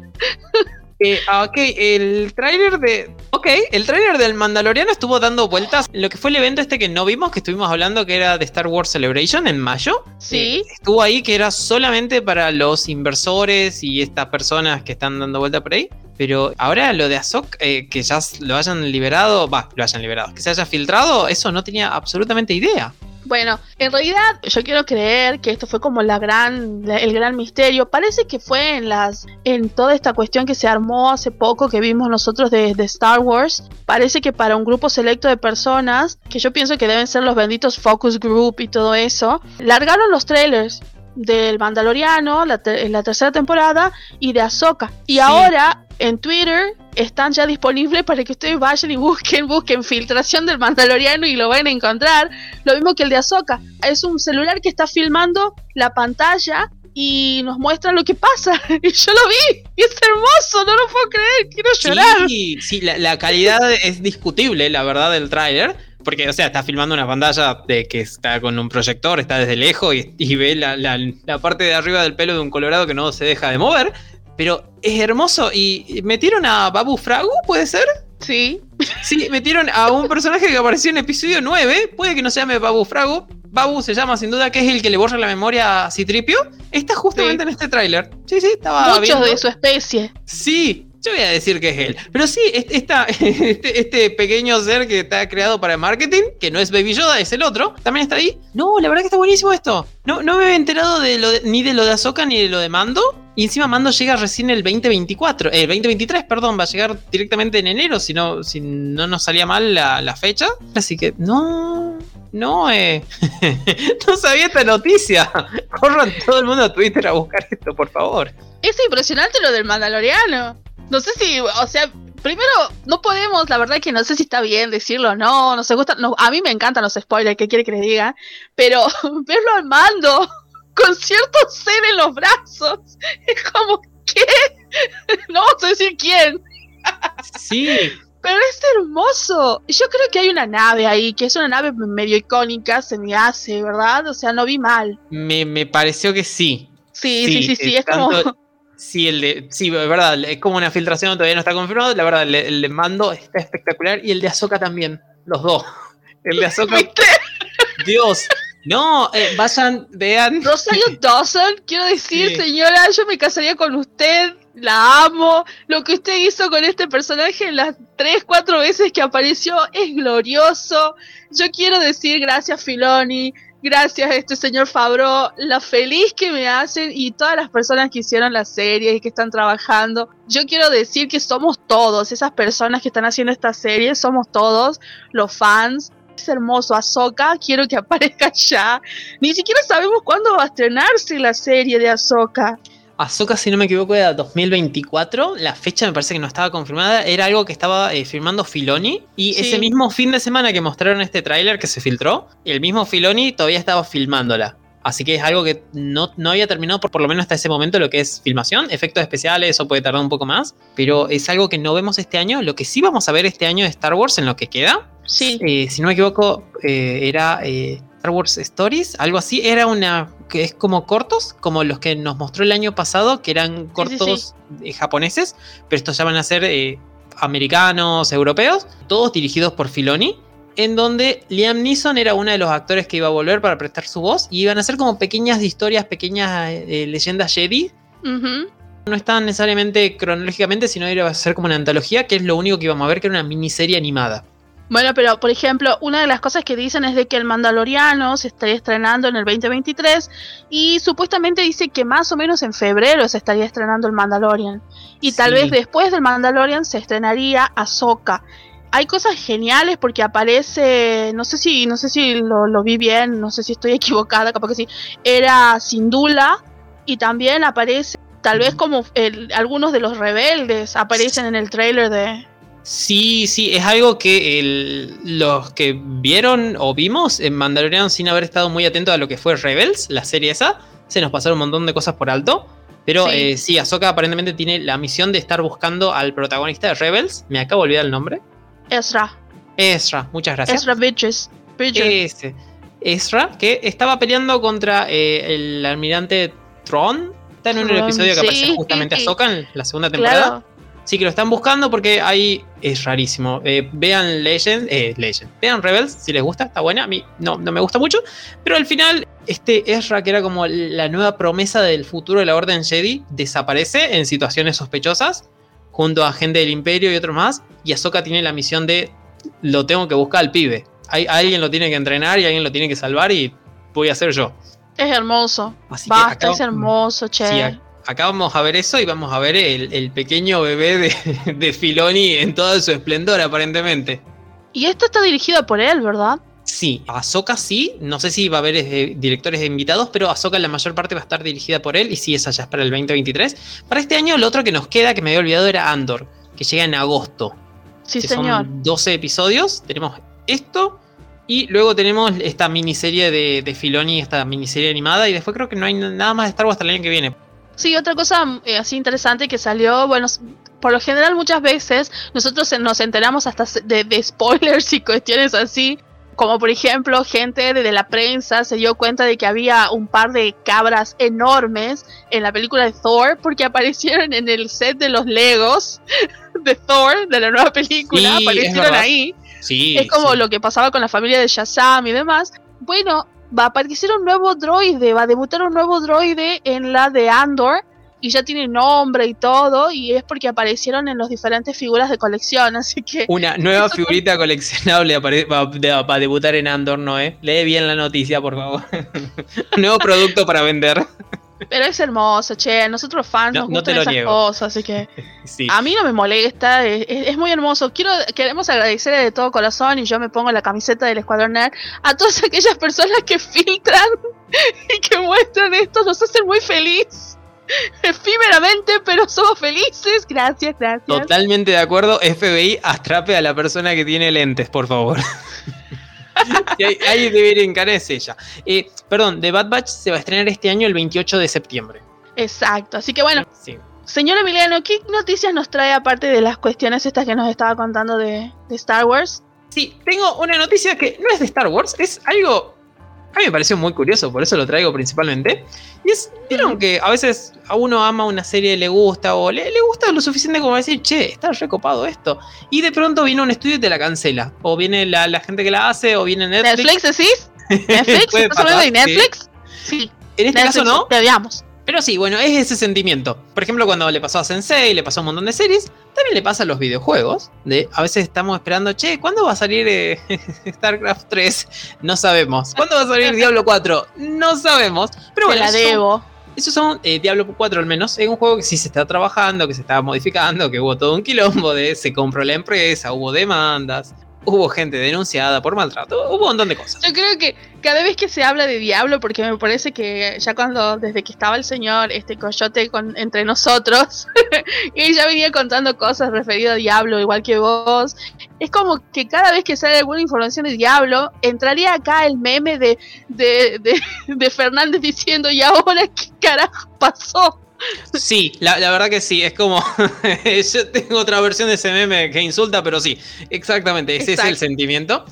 Eh, ah, ok, el tráiler de... Ok, el tráiler del Mandaloriano estuvo dando vueltas lo que fue el evento este que no vimos, que estuvimos hablando que era de Star Wars Celebration en mayo. Sí. Eh, estuvo ahí que era solamente para los inversores y estas personas que están dando vuelta por ahí. Pero ahora lo de Azok, eh, que ya lo hayan liberado, va, lo hayan liberado, que se haya filtrado, eso no tenía absolutamente idea. Bueno, en realidad yo quiero creer que esto fue como la gran, el gran misterio. Parece que fue en las, en toda esta cuestión que se armó hace poco que vimos nosotros de, de Star Wars. Parece que para un grupo selecto de personas, que yo pienso que deben ser los benditos focus group y todo eso, largaron los trailers del Mandaloriano, la, la tercera temporada, y de Ahsoka. Y ahora en Twitter están ya disponibles para que ustedes vayan y busquen, busquen filtración del Mandaloriano y lo van a encontrar. Lo mismo que el de Ahsoka. Es un celular que está filmando la pantalla y nos muestra lo que pasa. Y yo lo vi. Y es hermoso, no lo puedo creer. Quiero llorar. Sí, sí, la, la calidad es discutible, la verdad, del tráiler. Porque, o sea, está filmando una pantalla de que está con un proyector, está desde lejos y, y ve la, la- la parte de arriba del pelo de un colorado que no se deja de mover. Pero es hermoso. Y metieron a Babu Fragu, ¿puede ser? Sí. Sí, metieron a un personaje que apareció en episodio 9. Puede que no se llame Babu Fragu. Babu se llama sin duda que es el que le borra la memoria a Citripio. Está justamente Sí. en este tráiler. Sí, sí, estaba Muchos viendo. de su especie. Sí, yo voy a decir que es él. Pero sí, este, este pequeño ser que está creado para marketing, que no es Baby Yoda, es el otro, también está ahí. No, la verdad que está buenísimo esto. No, no me había enterado de lo de- ni de lo de Ahsoka ni de lo de Mando. Y encima Mando llega recién el 2024, eh, el 2023, perdón, va a llegar directamente en enero, si no, si no nos salía mal la, la fecha. Así que no, no, eh, no sabía esta noticia. Corran todo el mundo a Twitter a buscar esto, por favor. Es impresionante lo del Mandaloriano. No sé si, o sea, primero, no podemos, la verdad que no sé si está bien decirlo o no, no se gusta, no, a mí me encantan los spoilers, ¿qué quiere que le diga? Pero verlo al mando con cierto ser en los brazos, es como, ¿qué? No vamos a decir quién, Sí, pero es hermoso. Yo creo que hay una nave ahí, que es una nave medio icónica, se me hace, ¿verdad? O sea, no vi mal. me, me pareció que sí. Sí, sí, sí, sí, eh, es como... Sí, el de, sí, es verdad, es como una filtración, todavía no está confirmado. La verdad, el, de- el de Mando está espectacular y el de Ahsoka también, los dos. El de ¿Viste? Dios. No, eh, vayan, vean. Rosario Dawson, quiero decir, Sí. señora, yo me casaría con usted, la amo. Lo que usted hizo con este personaje en las tres, cuatro veces que apareció es glorioso. Yo quiero decir gracias, Filoni. Gracias a este señor Fabro, la feliz que me hacen y todas las personas que hicieron la serie y que están trabajando. Yo quiero decir que somos todos, esas personas que están haciendo esta serie, somos todos los fans. Es hermoso, Ahsoka, quiero que aparezca ya. Ni siquiera sabemos cuándo va a estrenarse la serie de Ahsoka. Ahsoka, si no me equivoco, era 2024. La fecha me parece que no estaba confirmada. Era algo que estaba eh, firmando Filoni. Y Sí. ese mismo fin de semana que mostraron este tráiler que se filtró, el mismo Filoni todavía estaba filmándola. Así que es algo que no, no había terminado por, por lo menos hasta ese momento lo que es filmación. Efectos especiales, eso puede tardar un poco más. Pero es algo que no vemos este año. Lo que sí vamos a ver este año de Star Wars en lo que queda Sí, eh, si no me equivoco, eh, era eh, Star Wars Stories, algo así. Era una que es como cortos, como los que nos mostró el año pasado, que eran cortos eh, japoneses, pero estos ya van a ser eh, americanos, europeos, todos dirigidos por Filoni. En donde Liam Neeson era uno de los actores que iba a volver para prestar su voz. Y iban a ser como pequeñas historias, pequeñas eh, leyendas Jedi. ujú, No estaban necesariamente cronológicamente, sino iba a ser como una antología, que es lo único que íbamos a ver, que era una miniserie animada. Bueno, pero por ejemplo, una de las cosas que dicen es de que el Mandaloriano se estaría estrenando en el 2023 y supuestamente dice que más o menos en febrero se estaría estrenando el Mandalorian. Y tal vez después del Mandalorian se estrenaría Ahsoka. Hay cosas geniales porque aparece, no sé si, no sé si lo, lo vi bien, no sé si estoy equivocada, capaz que sí, era Sindula y también aparece, tal vez como el- algunos de los rebeldes aparecen en el trailer de, Sí, sí, es algo que el- los que vieron o vimos en Mandalorian sin haber estado muy atentos a lo que fue Rebels, la serie esa, se nos pasaron un montón de cosas por alto. Pero Sí. Ahsoka aparentemente tiene la misión de estar buscando al protagonista de Rebels. Me acabo de olvidar el nombre. Ezra, Ezra, muchas gracias. Ezra Bridges. Ese. Ezra, que estaba peleando contra eh, el almirante Tron. Está en un episodio que sí, aparece justamente. Ahsoka en la segunda temporada. Claro. Sí, que lo están buscando porque ahí es rarísimo. Eh, vean Legend, eh, Legend. Vean Rebels si les gusta, está buena. A mí no, no me gusta mucho. Pero al final, este Ezra, que era como la nueva promesa del futuro de la Orden Jedi, desaparece en situaciones sospechosas junto a gente del Imperio y otros más. Y Ahsoka tiene la misión de lo tengo que buscar al pibe. hay, alguien lo tiene que entrenar y alguien lo tiene que salvar y voy a ser yo. Es hermoso. Basta, es hermoso, che. Acá vamos a ver eso y vamos a ver el, pequeño bebé de, de Filoni en todo su esplendor, aparentemente. Y esto está dirigido por él, ¿verdad? Sí, Ahsoka sí, no sé si va a haber eh, directores invitados, pero Ahsoka la mayor parte va a estar dirigida por él y sí, esa ya es para el 2023. Para este año, lo otro que nos queda, que me había olvidado, era Andor, que llega en agosto. Sí, señor. Son 12 episodios, tenemos esto y luego tenemos esta miniserie de, de Filoni, esta miniserie animada y después creo que no hay nada más de Star Wars hasta el año que viene. Sí, otra cosa eh, así interesante que salió, bueno, por lo general muchas veces nosotros nos enteramos hasta de spoilers y cuestiones así como por ejemplo, gente de la prensa se dio cuenta de que había un par de cabras enormes en la película de Thor porque aparecieron en el set de los Legos de Thor, de la nueva película, aparecieron ahí. Sí, es como lo que pasaba con la familia de Shazam y demás. Bueno, va a aparecer un nuevo droide, va a debutar un nuevo droide en la de Andor y ya tiene nombre y todo, y es porque aparecieron en las diferentes figuras de colección, así que... Una nueva figurita coleccionable va, a debutar en Andor, ¿no? Eh? Lee bien la noticia, por favor. Nuevo producto para vender. Pero es hermoso, che. Nosotros fans nos gustan esas cosas, así que a mí no me molesta, es, muy hermoso. Quiero, queremos agradecer de todo corazón y yo me pongo la camiseta del Escuadrón Nerd a todas aquellas personas que filtran y que muestran esto, nos hacen muy feliz. Efímeramente, pero somos felices. Gracias, gracias. Totalmente de acuerdo. FBI, atrape a la persona que tiene lentes, por favor. Ahí, debería encarar es ella. Eh, perdón, The Bad Batch se va a estrenar este año el 28 de septiembre. Exacto. Así que bueno. Señor Emiliano, ¿qué noticias nos trae aparte de las cuestiones estas que nos estaba contando de, de Star Wars? Sí, tengo una noticia que no es de Star Wars, es algo a mí me pareció muy curioso, por eso lo traigo principalmente. Y es, vieron que a veces a uno ama una serie, le gusta, o le, gusta lo suficiente como decir, che, está recopado esto. Y de pronto viene un estudio y te la cancela. O viene la, gente que la hace, o viene Netflix. ¿Netflix decís? ¿Netflix? ¿Estás hablando de Netflix? Sí. En este caso no. Te odiamos. Pero sí, bueno, es ese sentimiento. Por ejemplo, cuando le pasó a Sensei, le pasó a un montón de series, también le pasa a los videojuegos. De, a veces estamos esperando, che, ¿cuándo va a salir eh, StarCraft 3? No sabemos. ¿Cuándo va a salir Diablo 4? No sabemos. Pero bueno, la debo. Esos son eh, Diablo 4 al menos. Es un juego que sí se está trabajando, que se está modificando, que hubo todo un quilombo de se compró la empresa, hubo demandas hubo gente denunciada por maltrato, hubo un montón de cosas. Yo creo que cada vez que se habla de Diablo, porque me parece que ya cuando, desde que estaba el señor, este coyote con, entre nosotros, y ya venía contando cosas referidas a Diablo, igual que vos, es como que cada vez que sale alguna información de Diablo, entraría acá el meme de, de, de, de Fernández diciendo, ¿y ahora qué carajo pasó? Sí, la, verdad que sí, es como. yo tengo otra versión de ese meme que insulta, pero sí, exactamente, ese es el sentimiento.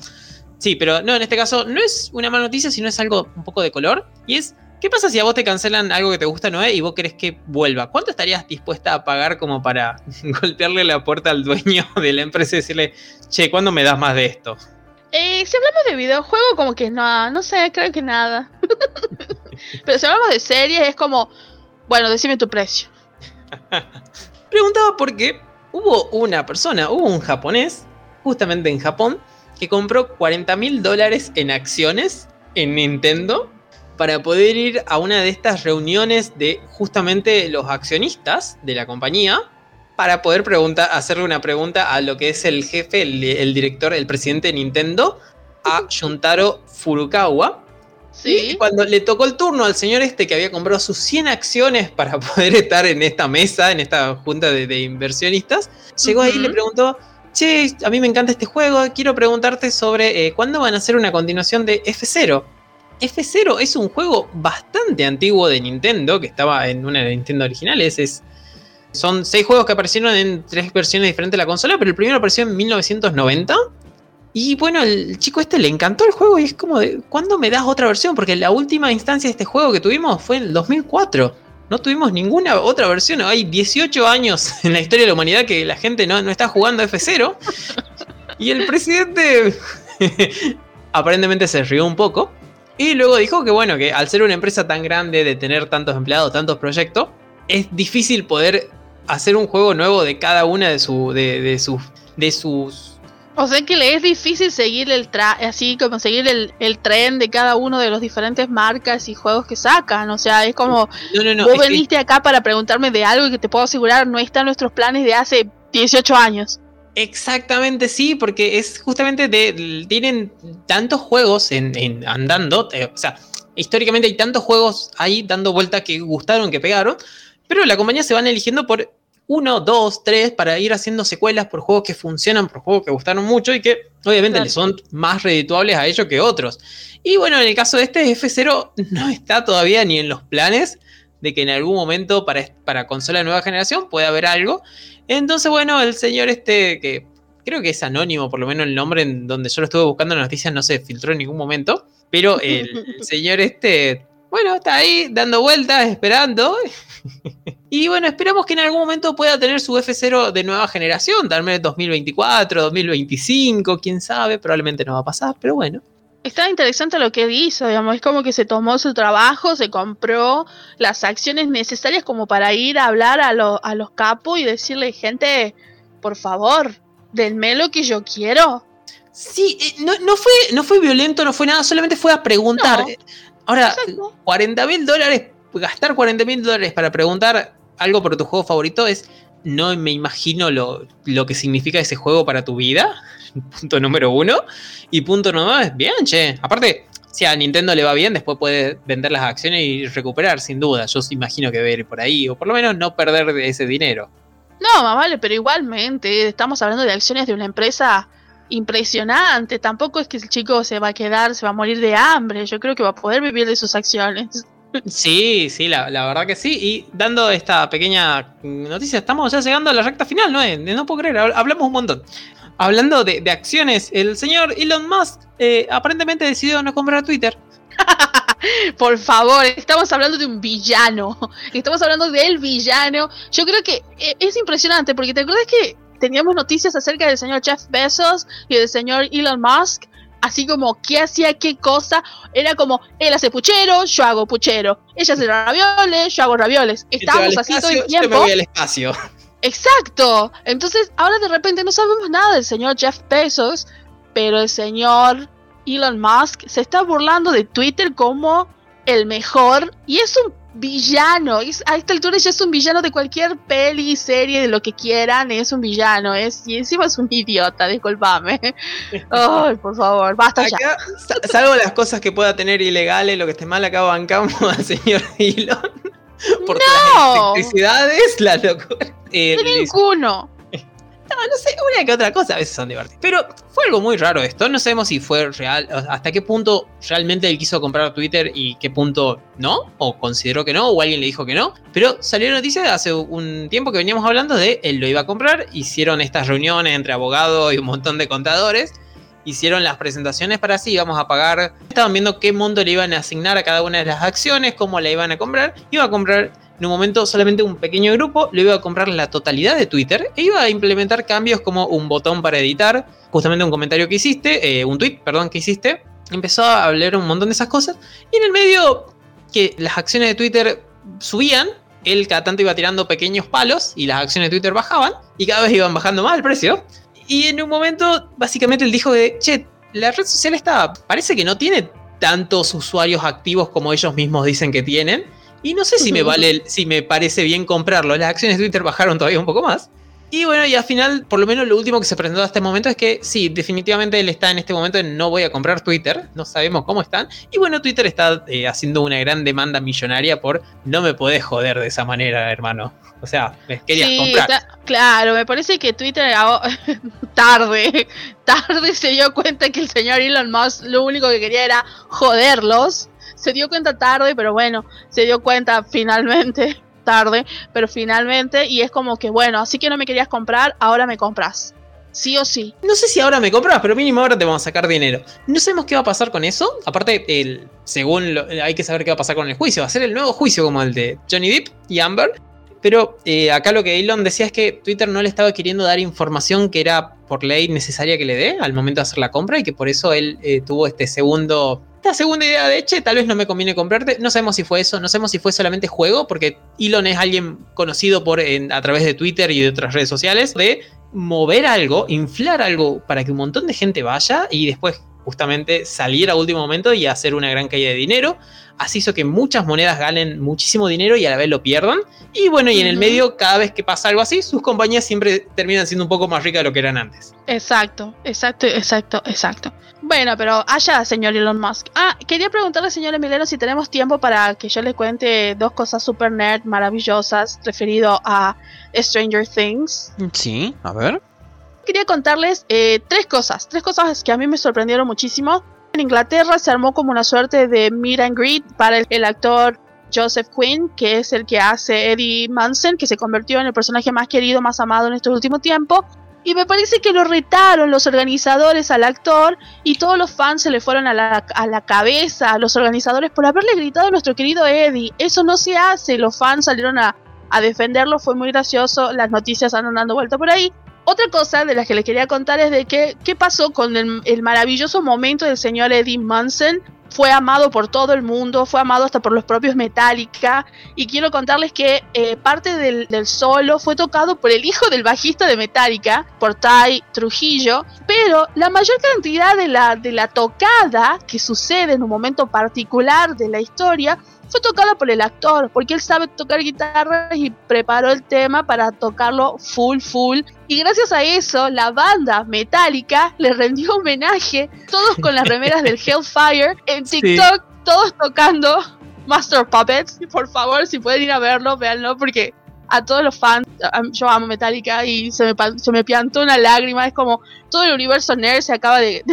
Sí, pero no, en este caso no es una mala noticia, sino es algo un poco de color. Y es, ¿qué pasa si a vos te cancelan algo que te gusta, Noé, y vos querés que vuelva? ¿Cuánto estarías dispuesta a pagar como para golpearle la puerta al dueño de la empresa y decirle, che, ¿cuándo me das más de esto? Eh, si hablamos de videojuego, como que no, no sé, creo que nada. pero si hablamos de series, es como bueno, decime tu precio. Preguntaba por qué hubo una persona, hubo un japonés, justamente en Japón, que compró 40 mil dólares en acciones en Nintendo para poder ir a una de estas reuniones de justamente los accionistas de la compañía para poder preguntar, hacerle una pregunta a lo que es el jefe, el, el director, el presidente de Nintendo, a Shuntaro Furukawa, y cuando le tocó el turno al señor este que había comprado sus 100 acciones para poder estar en esta mesa, en esta junta de, inversionistas, llegó ahí y le preguntó, che, a mí me encanta este juego, quiero preguntarte sobre eh, cuándo van a hacer una continuación de F0. F0 es un juego bastante antiguo de Nintendo, que estaba en una de Nintendo originales, es, son seis juegos que aparecieron en tres versiones diferentes de la consola, pero el primero apareció en 1990 y bueno, el chico este le encantó el juego y es como ¿cuándo me das otra versión? Porque la última instancia de este juego que tuvimos fue en el 2004. No tuvimos ninguna otra versión. Hay 18 años en la historia de la humanidad que la gente no, no está jugando F0. Y el presidente aparentemente se rió un poco. Y luego dijo que bueno, que al ser una empresa tan grande, de tener tantos empleados, tantos proyectos, es difícil poder hacer un juego nuevo de cada una de, su, de, de, sus, de sus O sea que le es difícil seguir el tra así como seguir el, el, tren de cada uno de los diferentes marcas y juegos que sacan. O sea, es como no, no, no, vos veniste acá para preguntarme de algo que te puedo asegurar no está en nuestros planes de hace 18 años. Exactamente, sí, porque es justamente de. Tienen tantos juegos en, andando. Eh, o sea, históricamente hay tantos juegos ahí dando vuelta que gustaron, que pegaron. Pero la compañía se van eligiendo por uno, dos, tres, para ir haciendo secuelas por juegos que funcionan, por juegos que gustaron mucho y que obviamente les son más redituables a ellos que otros. Y bueno, en el caso de este, F0 no está todavía ni en los planes de que en algún momento para, para consola de nueva generación pueda haber algo. Entonces, bueno, el señor este, que creo que es anónimo, por lo menos el nombre en donde yo lo estuve buscando en las noticias no se filtró en ningún momento, pero el señor este, bueno, está ahí dando vueltas, esperando. Y bueno, esperamos que en algún momento pueda tener su F0 de nueva generación, tal vez 2024, 2025, quién sabe, probablemente no va a pasar, pero bueno. Está interesante lo que hizo, digamos, es como que se tomó su trabajo, se compró las acciones necesarias como para ir a hablar a, a los capos y decirle, gente, por favor, denme lo que yo quiero. Sí, eh, no, no, fue, no fue violento, no fue nada, solamente fue a preguntar. Ahora, 40 mil dólares, gastar 40 mil dólares para preguntar algo por tu juego favorito es, no me imagino lo, lo que significa ese juego para tu vida. Punto número uno. Y punto número dos, bien, che. Aparte, si a Nintendo le va bien, después puede vender las acciones y recuperar, sin duda. Yo imagino que ver por ahí, o por lo menos no perder ese dinero. No, más vale, pero igualmente, estamos hablando de acciones de una empresa impresionante. Tampoco es que el chico se va a quedar, se va a morir de hambre. Yo creo que va a poder vivir de sus acciones. Sí, sí, la, verdad que sí. Y dando esta pequeña noticia, estamos ya llegando a la recta final, ¿no? No puedo creer, hablamos un montón. Hablando de, acciones, el señor Elon Musk eh, aparentemente decidió no comprar Twitter. Por favor, estamos hablando de un villano. Estamos hablando del villano. Yo creo que eh, es impresionante porque te acuerdas que teníamos noticias acerca del señor Jeff Bezos y del señor Elon Musk. Así como qué hacía qué cosa. Era como, él hace puchero, yo hago puchero. Ella hace ravioles, yo hago ravioles. Estamos así todo el tiempo. Yo me voy al espacio. Exacto. Entonces, ahora de repente no sabemos nada del señor Jeff Bezos, pero el señor Elon Musk se está burlando de Twitter como el mejor y es un villano. a esta altura ya es un villano de cualquier peli, serie, de lo que quieran, es un villano. Es, y encima es un idiota, disculpame. Ay, por favor, basta ya. Salvo las cosas que pueda tener ilegales, lo que esté mal, acá bancamos al señor Elon. Por no. las electricidades, la locura. Eh, ninguno. No, sé, una que otra cosa a veces son divertidas. Pero fue algo muy raro esto. No sabemos si fue real, hasta qué punto realmente él quiso comprar Twitter y qué punto no, o consideró que no, o alguien le dijo que no. Pero salió noticia hace un tiempo que veníamos hablando de él lo iba a comprar. Hicieron estas reuniones entre abogados y un montón de contadores. Hicieron las presentaciones para sí, íbamos a pagar. Estaban viendo qué monto le iban a asignar a cada una de las acciones, cómo la iban a comprar. Iba a comprar en un momento solamente un pequeño grupo le iba a comprar la totalidad de Twitter e iba a implementar cambios como un botón para editar, justamente un comentario que hiciste, eh, un tweet, perdón, que hiciste. Empezó a hablar un montón de esas cosas y en el medio que las acciones de Twitter subían, él cada tanto iba tirando pequeños palos y las acciones de Twitter bajaban y cada vez iban bajando más el precio. Y en un momento, básicamente, él dijo de, che, la red social está, parece que no tiene tantos usuarios activos como ellos mismos dicen que tienen y no sé si me vale, si me parece bien comprarlo. Las acciones de Twitter bajaron todavía un poco más. Y bueno, y al final, por lo menos lo último que se presentó hasta este momento es que sí, definitivamente él está en este momento en no voy a comprar Twitter, no sabemos cómo están. Y bueno, Twitter está eh, haciendo una gran demanda millonaria por no me podés joder de esa manera, hermano. O sea, me querías comprar. Claro, me parece que Twitter tarde, tarde se dio cuenta que el señor Elon Musk lo único que quería era joderlos se dio cuenta tarde, pero bueno, se dio cuenta finalmente, tarde, pero finalmente, y es como que bueno, así que no me querías comprar, ahora me compras. Sí o sí. No sé si ahora me compras, pero mínimo ahora te vamos a sacar dinero. No sabemos qué va a pasar con eso. Aparte, el, según hay que saber qué va a pasar con el juicio. Va a ser el nuevo juicio como el de Johnny Depp y Amber. Pero eh, acá lo que Elon decía es que Twitter no le estaba queriendo dar información que era por ley necesaria que le dé al momento de hacer la compra y que por eso él eh, tuvo este segundo esta segunda idea de, che, tal vez no me conviene comprarte. No sabemos si fue eso, no sabemos si fue solamente juego, porque Elon es alguien conocido por, a través de Twitter y de otras redes sociales, de mover algo, inflar algo para que un montón de gente vaya y después justamente salir a último momento y hacer una gran caída de dinero. Así hizo que muchas monedas ganen muchísimo dinero y a la vez lo pierdan. Y bueno, y en el medio, cada vez que pasa algo así, sus compañías siempre terminan siendo un poco más ricas de lo que eran antes. Exacto, exacto, exacto, exacto. Bueno, pero allá, señor Elon Musk. Ah, quería preguntarle, señor Emiliano, si tenemos tiempo para que yo le cuente dos cosas super nerd maravillosas referido a Stranger Things. Sí, a ver quería contarles eh, tres cosas, tres cosas que a mí me sorprendieron muchísimo. Inglaterra se armó como una suerte de meet and greet para el, actor Joseph Quinn, que es el que hace Eddie Manson, que se convirtió en el personaje más querido, más amado en este último tiempo. Y me parece que lo retaron los organizadores al actor y todos los fans se le fueron a la, a la, cabeza a los organizadores por haberle gritado a nuestro querido Eddie. Eso no se hace. Los fans salieron a, a defenderlo, fue muy gracioso. Las noticias andan dando vuelta por ahí. Otra cosa de las que les quería contar es de que, qué pasó con el, maravilloso momento del señor Eddie Munson. Fue amado por todo el mundo, fue amado hasta por los propios Metallica. Y quiero contarles que eh, parte del, solo fue tocado por el hijo del bajista de Metallica, por Ty Trujillo. Pero la mayor cantidad de la, de la tocada que sucede en un momento particular de la historia fue tocada por el actor, porque él sabe tocar guitarra y preparó el tema para tocarlo full, full. Y gracias a eso, la banda Metallica le rendió homenaje, todos con las remeras del Hellfire, en TikTok, todos tocando Master Puppets. Por favor, si pueden ir a verlo, véanlo, porque a todos los fans, yo amo Metallica y se me, se me piantó una lágrima, es como todo el universo nerd se acaba de,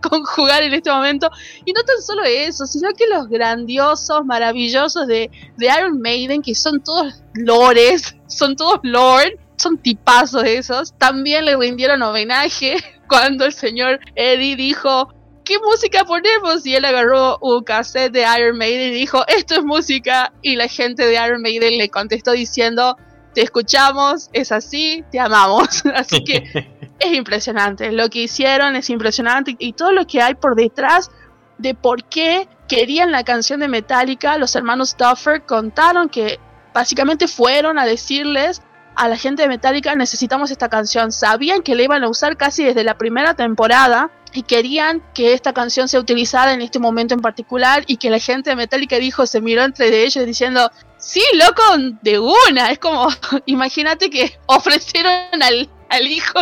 conjugar en este momento. Y no tan solo eso, sino que los grandiosos, maravillosos de, de Iron Maiden, que son todos lores, son todos lord, son tipazos esos, también le rindieron homenaje cuando el señor Eddie dijo, ¿qué música ponemos? Y él agarró un cassette de Iron Maiden y dijo, esto es música. Y la gente de Iron Maiden le contestó diciendo, te escuchamos, es así, te amamos. Así que es impresionante. Lo que hicieron es impresionante y todo lo que hay por detrás de por qué querían la canción de Metallica, los hermanos Duffer contaron que básicamente fueron a decirles a la gente de Metallica necesitamos esta canción. Sabían que la iban a usar casi desde la primera temporada y querían que esta canción se utilizara en este momento en particular y que la gente de Metallica dijo, se miró entre ellos diciendo, sí, loco, de una. Es como, imagínate que ofrecieron al, hijo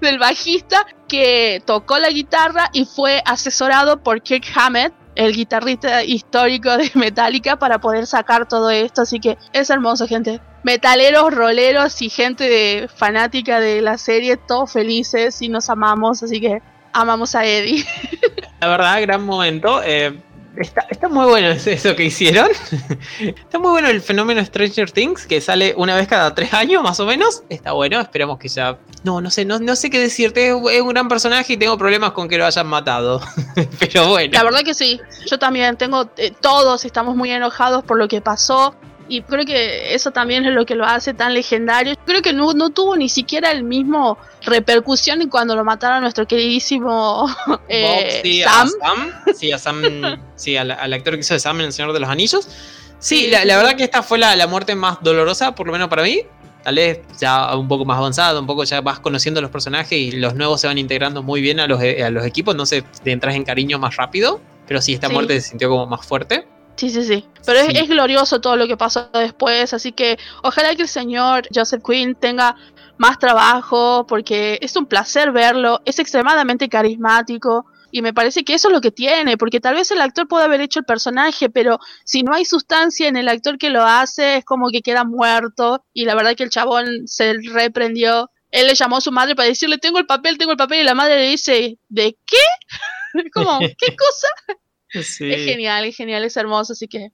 del bajista que tocó la guitarra y fue asesorado por Kirk Hammett, el guitarrista histórico de Metallica, para poder sacar todo esto. Así que es hermoso, gente. Metaleros, roleros y gente de, fanática de la serie, todos felices y nos amamos. Así que amamos a Eddie. La verdad, gran momento. Eh, está, muy bueno eso que hicieron. está muy bueno el fenómeno Stranger Things, que sale una vez cada tres años, más o menos. Está bueno, esperamos que ya. No, no sé, no, no sé qué decirte. Es un gran personaje y tengo problemas con que lo hayan matado. Pero bueno. La verdad que sí. Yo también tengo. Eh, todos estamos muy enojados por lo que pasó y creo que eso también es lo que lo hace tan legendario. Creo que no, no tuvo ni siquiera el mismo repercusión cuando lo mataron a nuestro queridísimo eh, sí, Sam. Sí, a Sam, sí, al, actor que hizo de Sam en El Señor de los Anillos. Sí, la, verdad que esta fue la, la, muerte más dolorosa, por lo menos para mí. Tal vez ya un poco más avanzado, un poco ya vas conociendo los personajes y los nuevos se van integrando muy bien a los, a los equipos, no sé, te entras en cariño más rápido, pero sí, esta muerte se sintió como más fuerte. Sí, sí, sí. Pero Es, glorioso todo lo que pasó después, así que ojalá que el señor Joseph Quinn tenga más trabajo, porque es un placer verlo, es extremadamente carismático. Y me parece que eso es lo que tiene, porque tal vez el actor puede haber hecho el personaje, pero si no hay sustancia en el actor que lo hace, es como que queda muerto. Y la verdad que el chabón se reprendió. Él le llamó a su madre para decirle, tengo el papel, tengo el papel, y la madre le dice, ¿de qué? como, ¿qué cosa? Es genial, es genial, es hermoso, así que.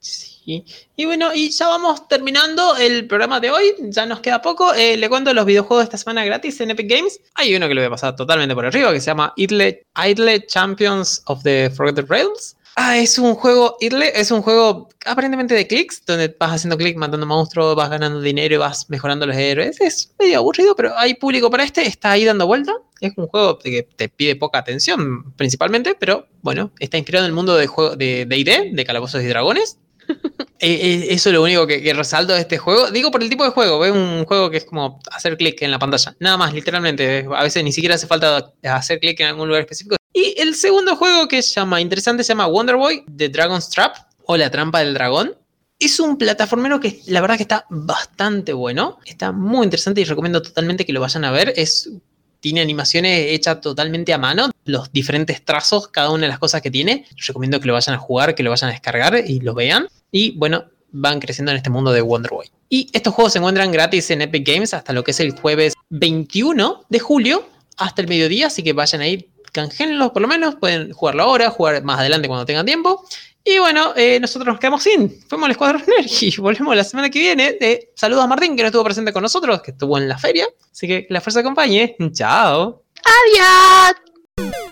Sí. Y bueno, y ya vamos terminando el programa de hoy. Ya nos queda poco. Eh, le cuento los videojuegos de esta semana gratis en Epic Games. Hay uno que lo voy a pasar totalmente por arriba que se llama Idle, Idle Champions of the Forgotten Realms. Ah, es un juego, Idle, es un juego aparentemente de clics, donde vas haciendo clic, matando monstruos, vas ganando dinero y vas mejorando los héroes. Es medio aburrido, pero hay público para este, está ahí dando vuelta. Es un juego que te pide poca atención, principalmente, pero bueno, está inspirado en el mundo de juego de D&D, de Calabozos y Dragones. Eh, eh, eso es lo único que, resalto de este juego. Digo por el tipo de juego, ve un juego que es como hacer clic en la pantalla. Nada más, literalmente. A veces ni siquiera hace falta hacer clic en algún lugar específico. Y el segundo juego que se llama interesante se llama Wonder Boy The Dragon's Trap o La Trampa del Dragón. Es un plataformero que la verdad que está bastante bueno. Está muy interesante y recomiendo totalmente que lo vayan a ver. Es tiene animaciones hechas totalmente a mano, los diferentes trazos, cada una de las cosas que tiene. recomiendo que lo vayan a jugar, que lo vayan a descargar y lo vean. Y bueno, van creciendo en este mundo de Wonder Boy. Y estos juegos se encuentran gratis en Epic Games hasta lo que es el jueves 21 de julio hasta el mediodía, así que vayan ahí, canjenlos por lo menos, pueden jugarlo ahora, jugar más adelante cuando tengan tiempo. Y bueno, eh, nosotros nos quedamos sin. Fuimos al Escuadrón Nerd y volvemos la semana que viene. Eh, saludos a Martín, que no estuvo presente con nosotros, que estuvo en la feria. Así que la fuerza acompañe. Chao. Adiós.